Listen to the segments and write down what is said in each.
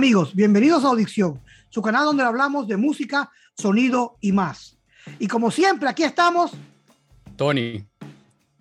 Amigos, bienvenidos a Audición, su canal donde hablamos de música, sonido y más. Y como siempre, aquí estamos Tony,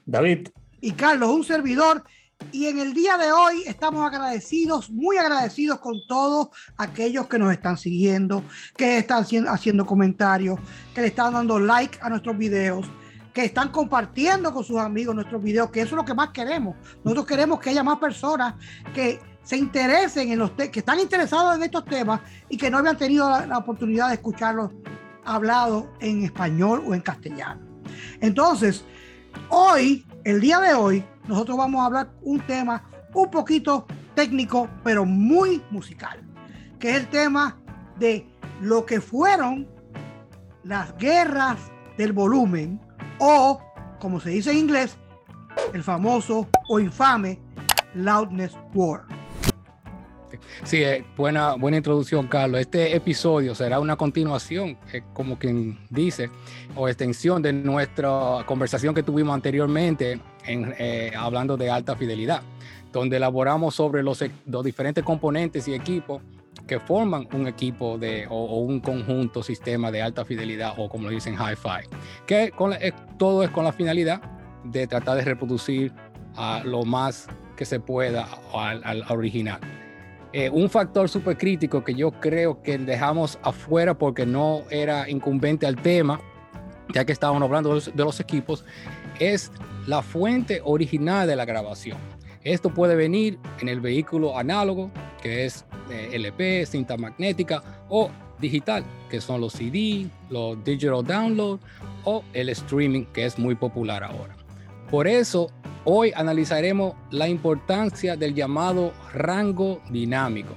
David y Carlos, un servidor. Y en el día de hoy estamos agradecidos, muy agradecidos con todos aquellos que nos están siguiendo, que están haciendo comentarios, que le están dando like a nuestros videos, que están compartiendo con sus amigos nuestros videos, que eso es lo que más queremos. Nosotros queremos que haya más personas que se interesen en los que están interesados en estos temas y que no habían tenido la, oportunidad de escucharlos hablados en español o en castellano. Entonces, hoy, el día de hoy, nosotros vamos a hablar un tema un poquito técnico, pero muy musical, que es el tema de lo que fueron las guerras del volumen o, como se dice en inglés, el famoso o infame Loudness War. Sí, eh, buena, buena introducción, Carlos. Este episodio será una continuación, eh, como quien dice, o extensión de nuestra conversación que tuvimos anteriormente en, eh, hablando de alta fidelidad, donde elaboramos sobre los, los, diferentes componentes y equipos que forman un equipo de, o, un conjunto sistema de alta fidelidad o como lo dicen hi-fi, que con todo es con la finalidad de tratar de reproducir a lo más que se pueda al, al original. Eh, un factor súper crítico que yo creo que dejamos afuera porque no era incumbente al tema, ya que estábamos hablando de los, equipos, es la fuente original de la grabación. Esto puede venir en el vehículo análogo, que es eh, LP, cinta magnética, o digital, que son los CD, los digital download o el streaming, que es muy popular ahora. Por eso Hoy analizaremos la importancia del llamado rango dinámico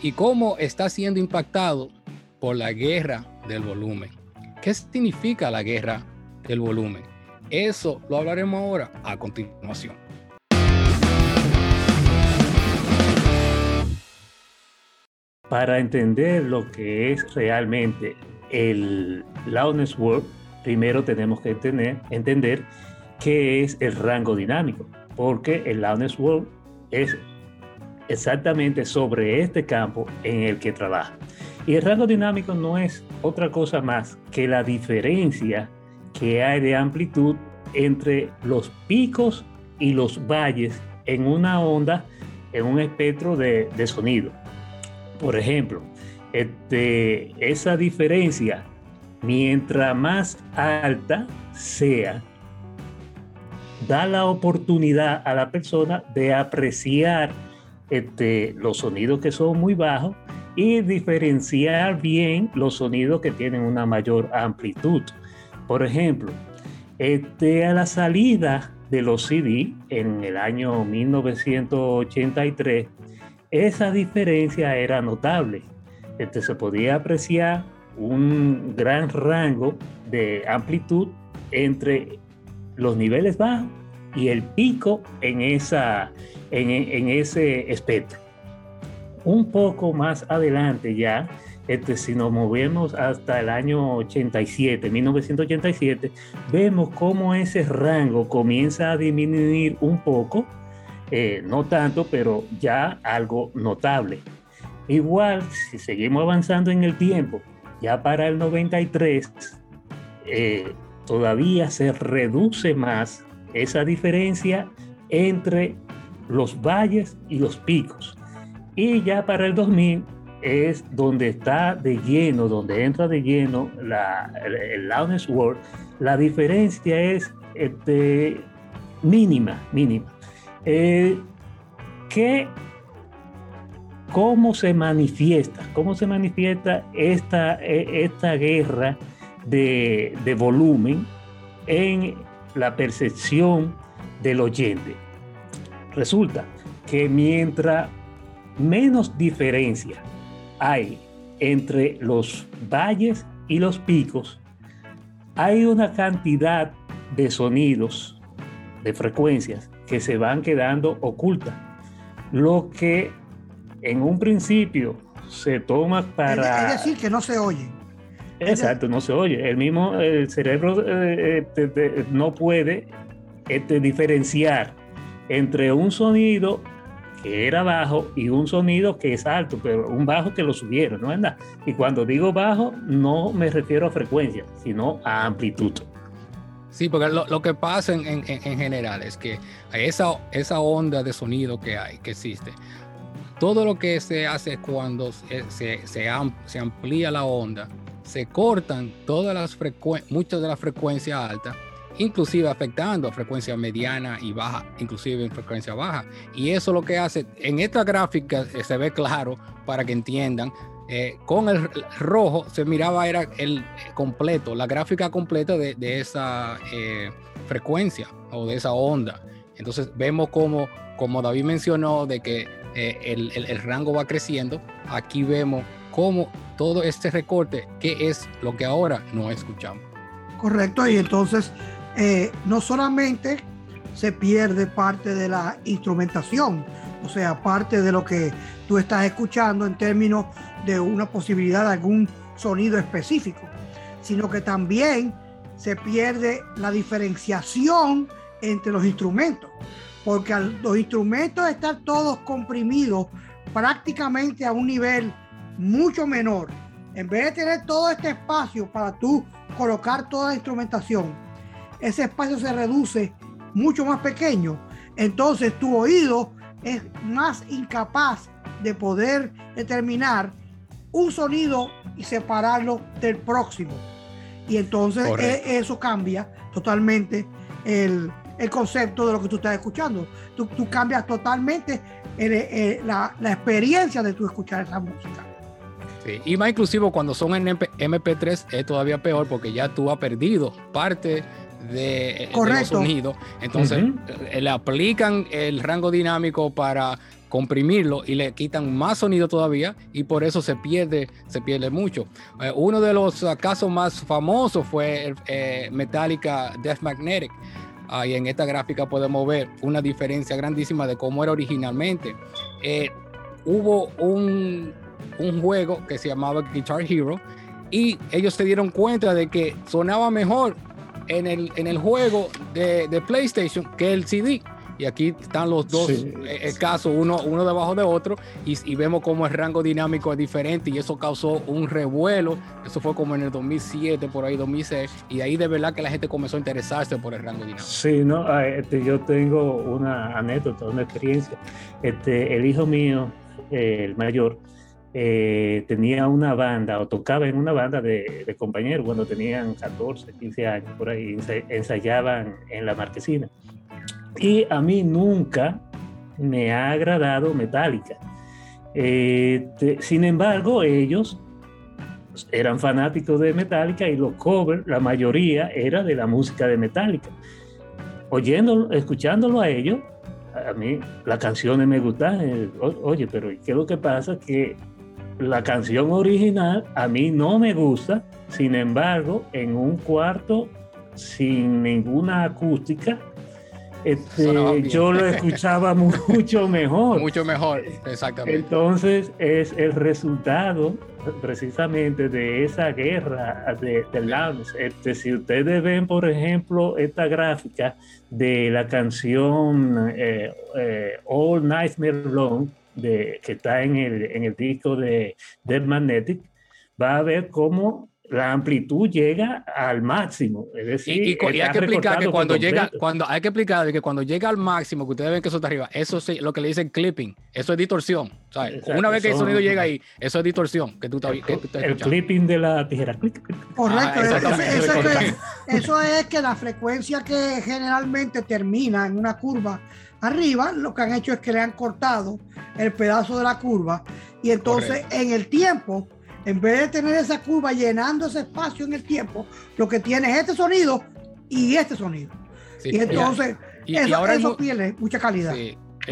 y cómo está siendo impactado por la guerra del volumen. ¿Qué significa la guerra del volumen? Eso lo hablaremos ahora a continuación. Para entender lo que es realmente el loudness world, primero tenemos que tener, entender qué es el rango dinámico, porque el Loudness World es exactamente sobre este campo en el que trabaja. Y el rango dinámico no es otra cosa más que la diferencia que hay de amplitud entre los picos y los valles en una onda, en un espectro de, sonido. Por ejemplo, este, esa diferencia, mientras más alta sea, da la oportunidad a la persona de apreciar este, los sonidos que son muy bajos y diferenciar bien los sonidos que tienen una mayor amplitud. Por ejemplo, este, a la salida de los CD en el año 1983, esa diferencia era notable. Este, se podía apreciar un gran rango de amplitud entre los niveles bajos y el pico en, esa, en, ese espectro. Un poco más adelante ya, este, si nos movemos hasta el año 87, 1987, vemos cómo ese rango comienza a disminuir un poco, eh, no tanto, pero ya algo notable. Igual, si seguimos avanzando en el tiempo, ya para el 93, eh, todavía se reduce más esa diferencia entre los valles y los picos. Y ya para el 2000 es donde está de lleno, donde entra de lleno la, el, Loudness World. La diferencia es este, mínima, mínima. Eh, ¿Cómo se manifiesta? ¿Cómo se manifiesta esta, e, esta guerra de, volumen en la percepción del oyente. Resulta que mientras menos diferencia hay entre los valles y los picos, hay una cantidad de sonidos, de frecuencias que se van quedando ocultas. Lo que en un principio se toma para... Es decir, que no se oye. Exacto, no se oye. El mismo el cerebro eh, eh, no puede este, diferenciar entre un sonido que era bajo y un sonido que es alto, pero un bajo que lo subieron, ¿no es nada? Y cuando digo bajo, no me refiero a frecuencia, sino a amplitud. Sí, porque lo, que pasa en, en, en, general es que esa, esa onda de sonido que hay, que existe, todo lo que se hace cuando se, se, se, amplía la onda, se cortan todas las muchas de las frecuencias altas, inclusive afectando a frecuencia mediana y baja, inclusive en frecuencia baja. Y eso lo que hace, en esta gráfica eh, se ve claro para que entiendan, eh, con el rojo se miraba era el completo, la gráfica completa de, esa eh, frecuencia o de esa onda. Entonces vemos como, como David mencionó, de que eh, el, rango va creciendo. Aquí vemos cómo todo este recorte, que es lo que ahora no escuchamos. Correcto, y entonces no solamente se pierde parte de la instrumentación, o sea, parte de lo que tú estás escuchando en términos de una posibilidad de algún sonido específico, sino que también se pierde la diferenciación entre los instrumentos, porque los instrumentos están todos comprimidos prácticamente a un nivel mucho menor. En vez de tener todo este espacio para tú colocar toda la instrumentación, ese espacio se reduce mucho más pequeño. Entonces tu oído es más incapaz de poder determinar un sonido y separarlo del próximo. Y entonces e, eso cambia totalmente el, concepto de lo que tú estás escuchando. Tú, cambias totalmente la, experiencia de tu escuchar esa música. Sí, y más inclusivo cuando son en MP3 es todavía peor porque ya tú has perdido parte de, los sonidos. Entonces eh, le aplican el rango dinámico para comprimirlo y le quitan más sonido todavía y por eso se pierde, se pierde mucho. Eh, uno de los ah, casos más famosos fue el, eh, Metallica Death Magnetic. y en esta gráfica podemos ver una diferencia grandísima de cómo era originalmente. Eh, hubo un, un juego que se llamaba Guitar Hero y ellos se dieron cuenta de que sonaba mejor en el, en el juego de, de PlayStation que el CD y aquí están los dos eh, casos, uno, uno debajo de otro, y, vemos cómo el rango dinámico es diferente y eso causó un revuelo. Eso fue como en el 2007, por ahí 2006, y ahí de verdad que la gente comenzó a interesarse por el rango dinámico. Sí, no, ah, este, yo tengo una anécdota, una experiencia. Este, el hijo mío, el mayor, eh, tenía una banda o tocaba en una banda de, de, compañeros cuando tenían 14, 15 años, por ahí ensayaban en la marquesina. Y a mí nunca me ha agradado Metallica. Este, sin embargo, ellos eran fanáticos de Metallica y los covers, la mayoría era de la música de Metallica. Oyéndolo, escuchándolo a ellos, a mí las canciones me gustan. Eh, oye, pero ¿qué es lo que pasa? Que la canción original a mí no me gusta, sin embargo, en un cuarto sin ninguna acústica, este, yo lo escuchaba mucho mejor. Mucho mejor, exactamente. Entonces es el resultado precisamente de esa guerra de, de Este, si ustedes ven, por ejemplo, esta gráfica de la canción eh, eh, All Nightmare Long, de, que está en el, en el disco de Dead Magnetic, va a ver cómo la amplitud llega al máximo. Es decir, y, hay que explicar que cuando llega, cuando hay que explicar que cuando llega al máximo, que ustedes ven que eso está arriba, eso es lo que le dicen clipping, eso es distorsión. Una vez que el sonido llega ahí, eso es distorsión. Que tú, el clipping de la tijera. Correcto, ah, eso, es que la frecuencia que generalmente termina en una curva arriba, lo que han hecho es que le han cortado el pedazo de la curva y entonces en el tiempo en vez de tener esa curva llenando ese espacio en el tiempo, lo que tiene es este sonido y este sonido. y entonces, eso, ahora tiene mucha calidad.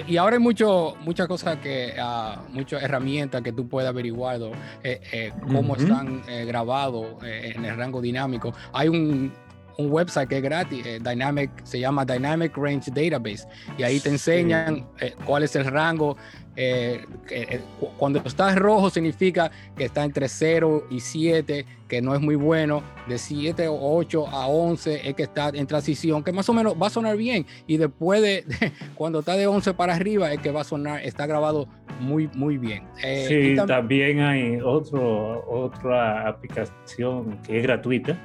Y ahora hay mucho, muchas cosas que, uh, muchas herramientas que tú puedes averiguar eh, eh, cómo están eh, grabados en el rango dinámico. Hay un, un website que es gratis, eh, Dynamic, se llama Dynamic Range Database, y ahí te enseñan eh, cuál es el rango. Eh, cuando está rojo significa que está entre 0 y 7, que no es muy bueno. De 7 o 8 a 11 es que está en transición, que más o menos va a sonar bien. Y después de, cuando está de 11 para arriba es que va a sonar, está grabado muy, muy bien. sí, también hay otro, otra aplicación que es gratuita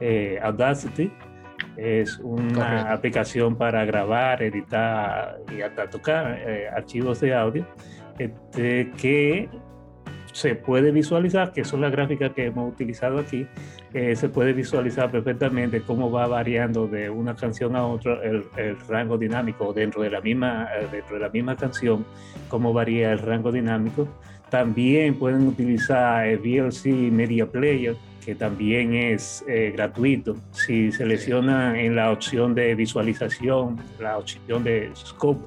eh, Audacity. Es una aplicación para grabar, editar y hasta tocar eh, archivos de audio este, que se puede visualizar, que son las gráficas que hemos utilizado aquí, eh, se puede visualizar perfectamente cómo va variando de una canción a otra el, rango dinámico dentro de la misma dentro de la misma canción, cómo varía el rango dinámico. También pueden utilizar el VLC Media Player que también es eh, gratuito. Si seleccionan en la opción de visualización, la opción de scope,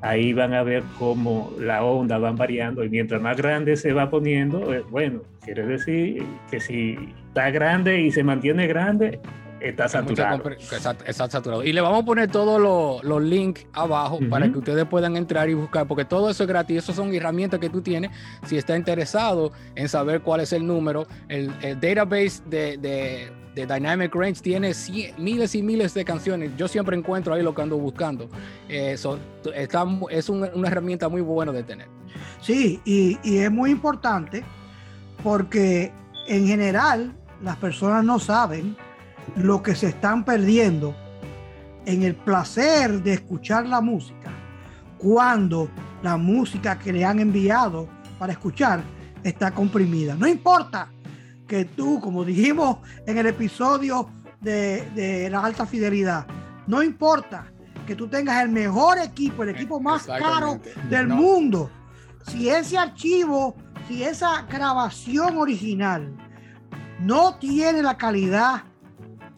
ahí van a ver cómo la onda va variando y mientras más grande se va poniendo, eh, bueno, quiere decir que si está grande y se mantiene grande, está saturado. Está, saturado. Y le vamos a poner todos los, links abajo para que ustedes puedan entrar y buscar, porque todo eso es gratis. Esas son herramientas que tú tienes. Si está interesado en saber cuál es el número, el, database de, Dynamic Range tiene miles y miles de canciones. Yo siempre encuentro ahí lo que ando buscando. Eso está, es una herramienta muy buena de tener. Sí, y, y es muy importante porque en general las personas no saben lo que se están perdiendo en el placer de escuchar la música cuando la música que le han enviado para escuchar está comprimida. No importa que tú, como dijimos en el episodio de, la alta fidelidad, no importa que tú tengas el mejor equipo, el equipo más caro del mundo. Si ese archivo, si esa grabación original no tiene la calidad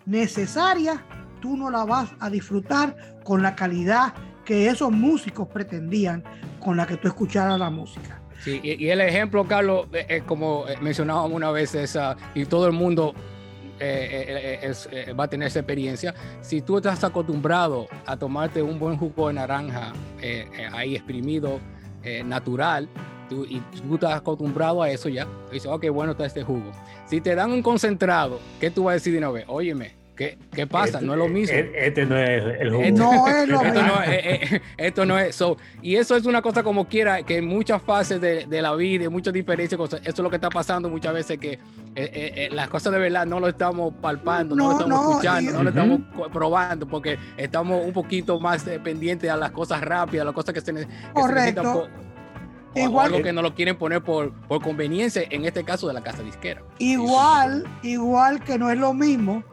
necesaria, tú no la vas a disfrutar con la calidad que esos músicos pretendían con la que tú escucharas la música. Sí, y, el ejemplo, Carlos, es eh, eh, como eh, mencionábamos una vez, esa, y todo el mundo va a tener esa experiencia. Si tú estás acostumbrado a tomarte un buen jugo de naranja ahí exprimido, natural, tú, y tú estás acostumbrado a eso ya, dices, ok, bueno está este jugo. Si te dan un concentrado, ¿qué tú vas a decir de una vez? Óyeme, ¿Qué, ¿Qué, pasa? no es lo este, mismo. E, este no es el jugo. No es lo esto, no, eh, eh, esto no es. So, y eso es una cosa como quiera, que en muchas fases de, de la vida, en muchas diferencias, cosas, eso es lo que está pasando muchas veces, que eh, las cosas de verdad no lo estamos palpando, no, lo estamos escuchando, no lo estamos probando, porque estamos un poquito más pendientes a las cosas rápidas, a las cosas que se, necesitan. Por, igual, algo que no lo quieren poner por, por conveniencia, en este caso de la casa disquera. Igual, igual que no es lo mismo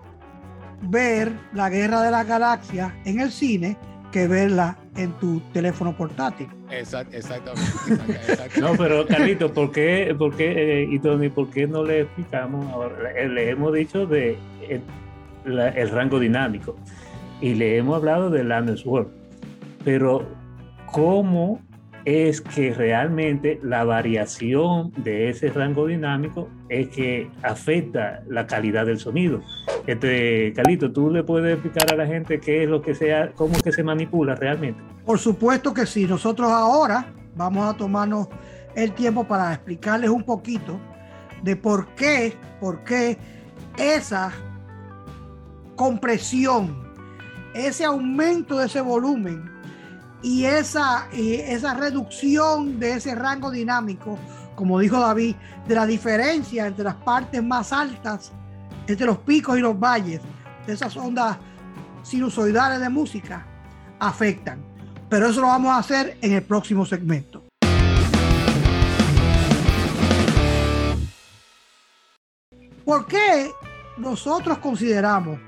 ver la Guerra de las Galaxias en el cine que verla en tu teléfono portátil. exactamente. no, pero Carlito, ¿por qué, por qué eh, y Tony, por qué no le explicamos ahora? Le hemos dicho de el, el rango dinámico y le hemos hablado del Landers World, pero ¿cómo es que realmente la variación de ese rango dinámico es que afecta la calidad del sonido. Este, Calito, ¿tú le puedes explicar a la gente qué es lo que sea, cómo es que se manipula realmente? Por supuesto que sí. Nosotros ahora vamos a tomarnos el tiempo para explicarles un poquito de por qué, por qué esa compresión, ese aumento de ese volumen y esa, esa reducción de ese rango dinámico, como dijo David, de la diferencia entre las partes más altas, entre los picos y los valles, de esas ondas sinusoidales de música, afectan. Pero eso lo vamos a hacer en el próximo segmento. ¿Por qué nosotros consideramos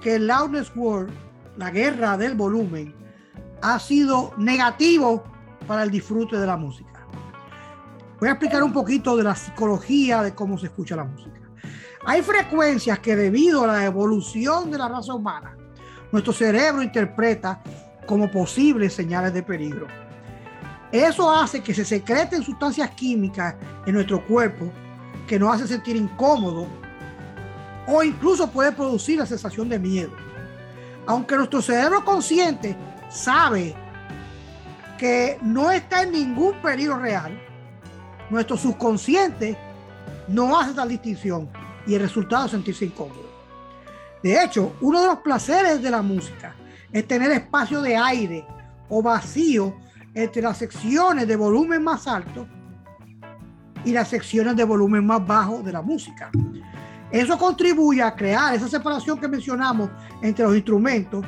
que el Loudness World, la guerra del volumen, ha sido negativo para el disfrute de la música. Voy a explicar un poquito de la psicología de cómo se escucha la música. Hay frecuencias que debido a la evolución de la raza humana, nuestro cerebro interpreta como posibles señales de peligro. Eso hace que se secreten sustancias químicas en nuestro cuerpo que nos hace sentir incómodos o incluso puede producir la sensación de miedo. Aunque nuestro cerebro consciente sabe que no está en ningún peligro real, nuestro subconsciente no hace tal distinción y el resultado es sentirse incómodo. De hecho, uno de los placeres de la música es tener espacio de aire o vacío entre las secciones de volumen más alto y las secciones de volumen más bajo de la música. Eso contribuye a crear esa separación que mencionamos entre los instrumentos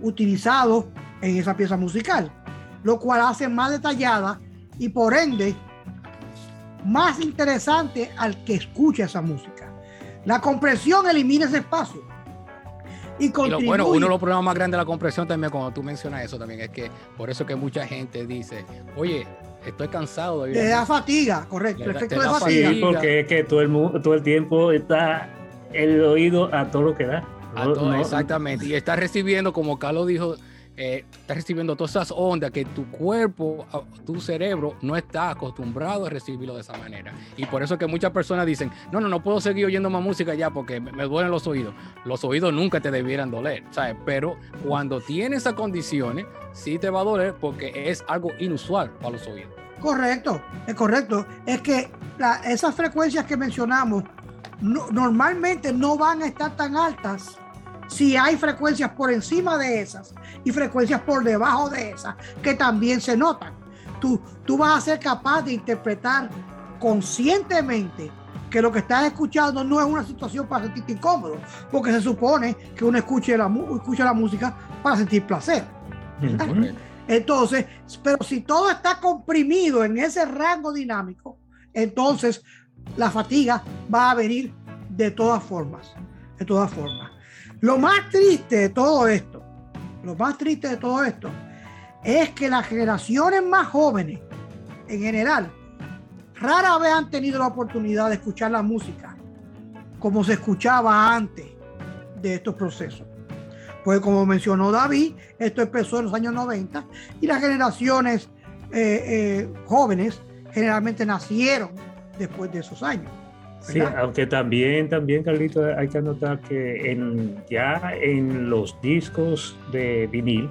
utilizados en esa pieza musical, lo cual hace más detallada y por ende más interesante al que escucha esa música. La compresión elimina ese espacio. Y, bueno, uno de los problemas más grandes de la compresión también, cuando tú mencionas eso también, es que por eso que mucha gente dice, oye, estoy cansado de Te da fatiga, correcto. El efecto de fatiga. Sí, porque es que todo el, todo el tiempo está el oído a todo lo que da. exactamente. Y está recibiendo, como Carlos dijo, eh, está recibiendo todas esas ondas que tu cuerpo, tu cerebro no está acostumbrado a recibirlo de esa manera. Y por eso que muchas personas dicen, no, no, no puedo seguir oyendo más música ya porque me, duelen los oídos. Los oídos nunca te debieran doler, ¿sabes? Pero cuando tienes esas condiciones, sí te va a doler porque es algo inusual para los oídos. Correcto, es correcto. Es que esas frecuencias que mencionamos normalmente no van a estar tan altas si hay frecuencias por encima de esas y frecuencias por debajo de esas que también se notan. Tú, tú vas a ser capaz de interpretar conscientemente que lo que estás escuchando no es una situación para sentirte incómodo, porque se supone que uno escuche la, escucha la música para sentir placer. Entonces, pero si todo está comprimido en ese rango dinámico, entonces la fatiga va a venir de todas formas, de todas formas. Lo más triste de todo esto, lo más triste de todo esto, es que las generaciones más jóvenes, en general, rara vez han tenido la oportunidad de escuchar la música como se escuchaba antes de estos procesos. Pues como mencionó David, esto empezó en los años 90 y las generaciones eh, eh, jóvenes generalmente nacieron después de esos años. Sí, aunque también, también, Carlito, hay que anotar que en, ya en los discos de vinil,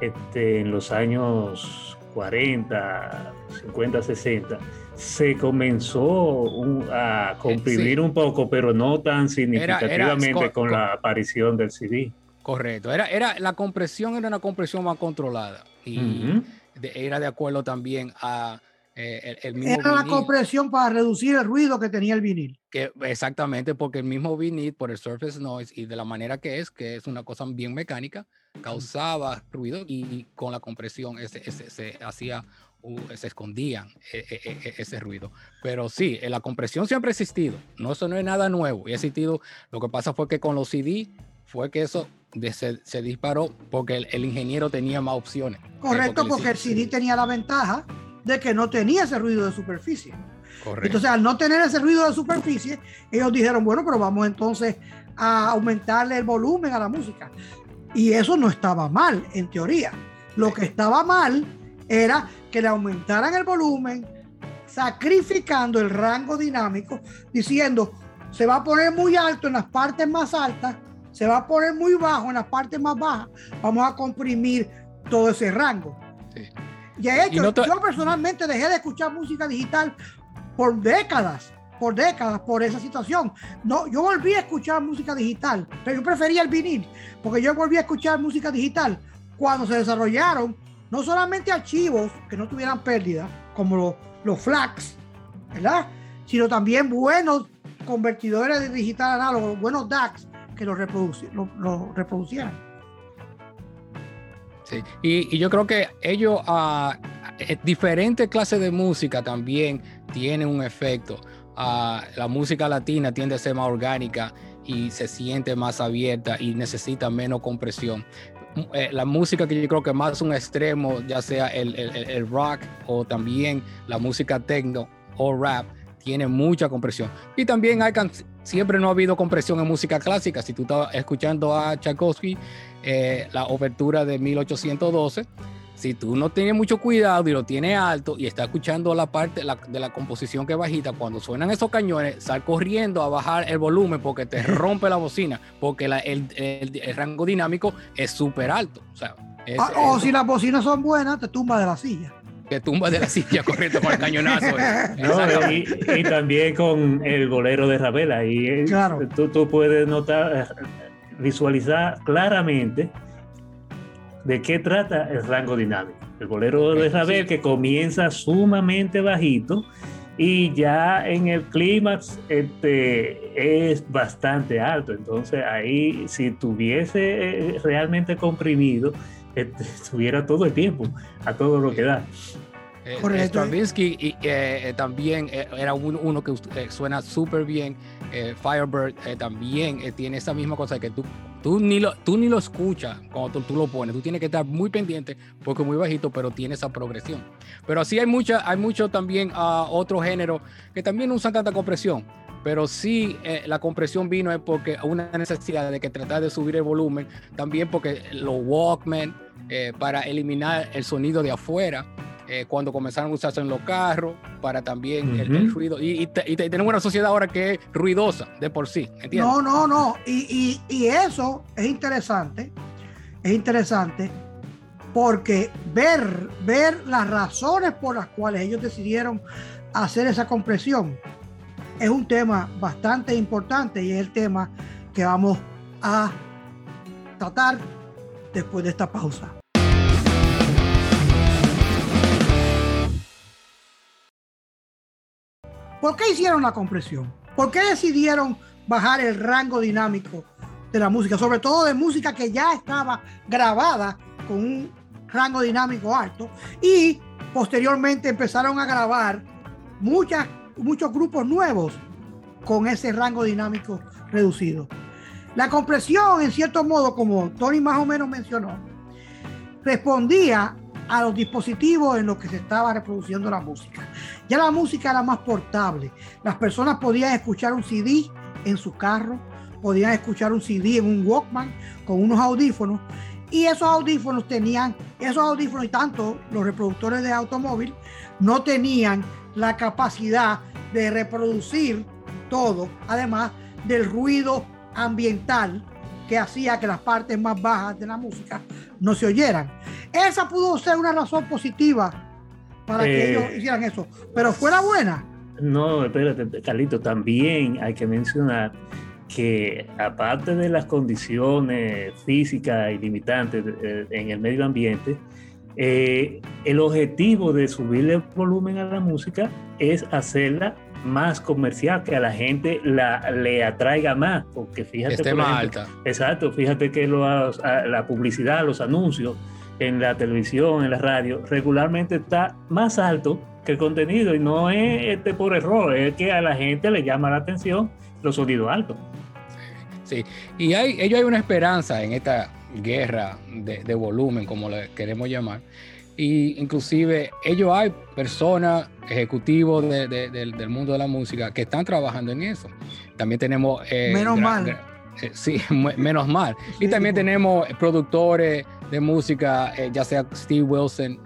este, en los años 40, 50, 60, se comenzó a comprimir un poco, pero no tan significativamente con la aparición del CD. Correcto, era, era, la compresión era una compresión más controlada y era de acuerdo también a eh, Era la compresión para reducir el ruido que tenía el vinil. Que, exactamente, porque el mismo vinil, por el surface noise y de la manera que es, que es una cosa bien mecánica, causaba ruido y con la compresión ese, se hacía, se escondía e, e, e, ese ruido. Pero sí, la compresión siempre ha existido. No, eso no es nada nuevo. Y ha existido. Lo que pasa fue que con los CD fue que eso se, disparó porque el, ingeniero tenía más opciones. Correcto, porque, el CD tenía la ventaja de que no tenía ese ruido de superficie. Correcto. Entonces, al no tener ese ruido de superficie, ellos dijeron, bueno, pero vamos entonces a aumentarle el volumen a la música. Y eso no estaba mal, en teoría. Lo que estaba mal era que le aumentaran el volumen, sacrificando el rango dinámico, diciendo, se va a poner muy alto en las partes más altas, se va a poner muy bajo en las partes más bajas, vamos a comprimir todo ese rango. Sí. Y de hecho, yo personalmente dejé de escuchar música digital por décadas, por décadas, por esa situación. No, yo volví a escuchar música digital, pero yo prefería el vinil, porque yo volví a escuchar música digital cuando se desarrollaron no solamente archivos que no tuvieran pérdida, como los, los FLACs, ¿verdad? Sino también buenos convertidores de digital análogo, buenos DACs que los lo reproducieran. Y, yo creo que ellos, a uh, diferentes clases de música también tienen un efecto. Ah, la música latina tiende a ser más orgánica y se siente más abierta y necesita menos compresión. Mm, eh, la música que yo creo que más un extremo, ya sea el, el, rock o también la música techno o rap, tiene mucha compresión. Y también hay siempre no ha habido compresión en música clásica. Si tú estás escuchando a Tchaikovsky, eh, la obertura de 1812, si tú no tienes mucho cuidado y lo tienes alto y estás escuchando la parte de la composición que es bajita, cuando suenan esos cañones, sal corriendo a bajar el volumen porque te rompe la bocina, porque el, rango dinámico es súper alto. O, sea, ah, o si las bocinas son buenas, te tumba de la silla que tumba de la silla corriendo con el cañonazo. Eh. y, también con el bolero de Ravel, ahí claro. tú, tú, puedes notar, visualizar claramente de qué trata el rango dinámico. El bolero de Ravel que comienza sumamente bajito y ya en el clímax este, es bastante alto. Entonces ahí si tuviese eh, realmente comprimido, estuviera todo el tiempo a todo lo que da. Eh, Stravinsky eh, también era uno que suena súper bien. Firebird también tiene esa misma cosa que tú Tú ni lo, tú ni lo escuchas cuando tú, lo pones. Tú tienes que estar muy pendiente porque es muy bajito, pero tiene esa progresión. Pero sí hay, mucha, hay mucho también a uh, otro género que también usan tanta compresión. Pero sí, eh, la compresión vino es porque una necesidad de que tratar de subir el volumen. También porque los Walkman, eh, para eliminar el sonido de afuera, eh, cuando comenzaron a usarse en los carros, para también el, ruido. Y, tenemos una sociedad ahora que es ruidosa de por sí. ¿entiendes? No, no, no. Y, eso es interesante. Es interesante porque ver, ver las razones por las cuales ellos decidieron hacer esa compresión es un tema bastante importante y es el tema que vamos a tratar después de esta pausa. ¿Por qué hicieron la compresión? ¿Por qué decidieron bajar el rango dinámico de la música? Sobre todo de música que ya estaba grabada con un rango dinámico alto y posteriormente empezaron a grabar muchas, muchos grupos nuevos con ese rango dinámico reducido. La compresión, en cierto modo, como Tony más o menos mencionó, respondía a los dispositivos en los que se estaba reproduciendo la música. Ya la música era más portable. Las personas podían escuchar un CD en su carro, podían escuchar un CD en un Walkman con unos audífonos y esos audífonos tenían, esos audífonos y tanto los reproductores de automóvil no tenían la capacidad de reproducir todo, además del ruido ambiental que hacía que las partes más bajas de la música no se oyeran. Esa pudo ser una razón positiva para que eh, ellos hicieran eso, pero fuera buena. No, espérate, Carlito, también hay que mencionar que aparte de las condiciones físicas y limitantes eh, en el medio ambiente, eh, el objetivo de subirle el volumen a la música es hacerla más comercial, que a la gente la, le atraiga más, porque fíjate... Esté más alta. Exacto, fíjate que la publicidad, los anuncios en la televisión, en la radio, regularmente está más alto que el contenido y no es este por error, es que a la gente le llama la atención los sonidos altos. Sí, y hay, ello hay una esperanza en esta guerra de, de volumen, como le queremos llamar, y inclusive ellos hay personas, ejecutivos del mundo de la música que están trabajando en eso. También tenemos... Eh, menos mal. Eh, sí, menos mal. y también tenemos productores de música, eh, ya sea Steve Wilson,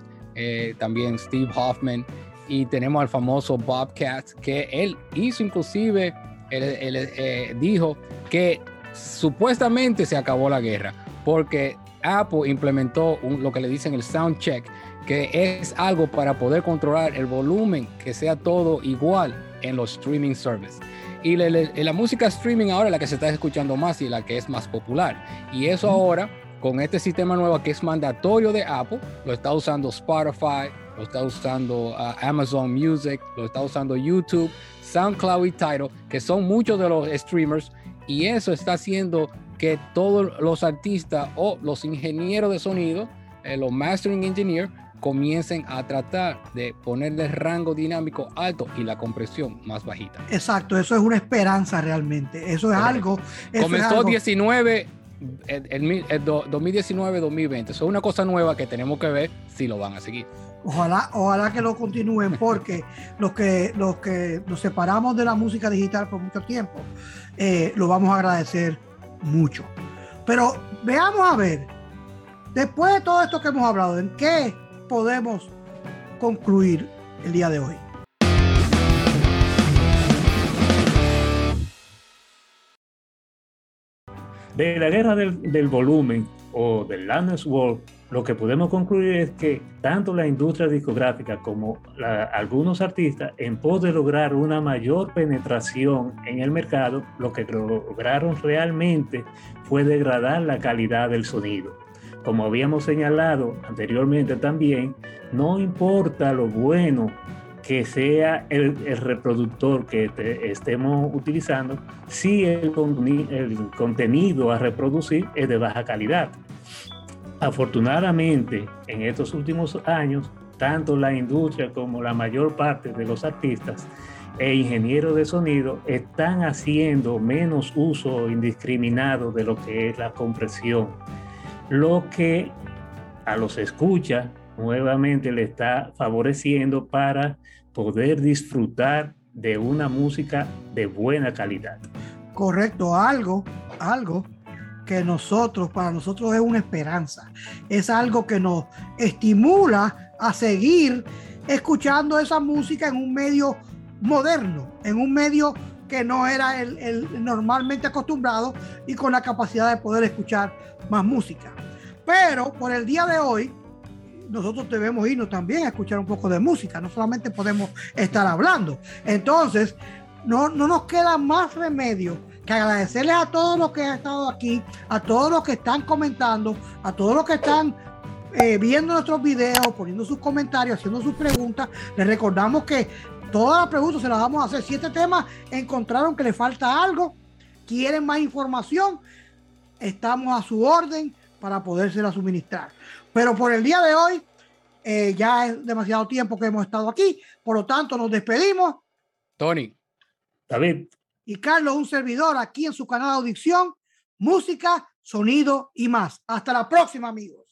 también Steve Hoffman, y tenemos al famoso Bobcat, que él hizo inclusive, él, dijo que supuestamente se acabó la guerra, porque Apple implementó lo que le dicen el sound check, que es algo para poder controlar el volumen, que sea todo igual en los streaming services. Y la música streaming ahora es la que se está escuchando más y la que es más popular. Y eso ahora, con este sistema nuevo que es mandatorio de Apple, lo está usando Spotify, lo está usando uh, Amazon Music, lo está usando YouTube, SoundCloud y Tidal, que son muchos de los streamers. Y eso está haciendo que todos los artistas o los ingenieros de sonido, eh, los mastering engineers, comiencen a tratar de ponerle rango dinámico alto y la compresión más bajita. Exacto, eso es una esperanza realmente. Eso es algo. Comenzó 19, el, 2019-2020. Eso es una cosa nueva que tenemos que ver si lo van a seguir. Ojalá, ojalá que lo continúen porque los que, los que nos separamos de la música digital por mucho tiempo, eh, lo vamos a agradecer mucho. Pero veamos a ver, después de todo esto que hemos hablado, ¿en qué podemos concluir el día de hoy. De la guerra del, volumen o del Landers World, lo que podemos concluir es que tanto la industria discográfica como algunos artistas, en pos de lograr una mayor penetración en el mercado, lo que lograron realmente fue degradar la calidad del sonido. Como habíamos señalado anteriormente también, no importa lo bueno que sea el, reproductor que estemos utilizando si el, el contenido a reproducir es de baja calidad. Afortunadamente, en estos últimos años, tanto la industria como la mayor parte de los artistas e ingenieros de sonido están haciendo menos uso indiscriminado de lo que es la compresión, lo que a los escucha nuevamente le está favoreciendo para poder disfrutar de una música de buena calidad. Correcto, algo, algo que nosotros, para nosotros es una esperanza, es algo que nos estimula a seguir escuchando esa música en un medio moderno, en un medio que no era el, el normalmente acostumbrado y con la capacidad de poder escuchar más música. Pero por el día de hoy, nosotros debemos irnos también a escuchar un poco de música, no solamente podemos estar hablando. Entonces, no, no nos queda más remedio que agradecerles a todos los que han estado aquí, a todos los que están comentando, a todos los que están eh, viendo nuestros videos, poniendo sus comentarios, haciendo sus preguntas. Les recordamos que todas las preguntas se las vamos a hacer. Si este tema encontraron que le falta algo, quieren más información, estamos a su orden para podérsela suministrar. Pero por el día de hoy, eh, ya es demasiado tiempo que hemos estado aquí, por lo tanto nos despedimos. Tony. David. Y Carlos, un servidor aquí en su canal de audición, música, sonido y más. Hasta la próxima, amigos.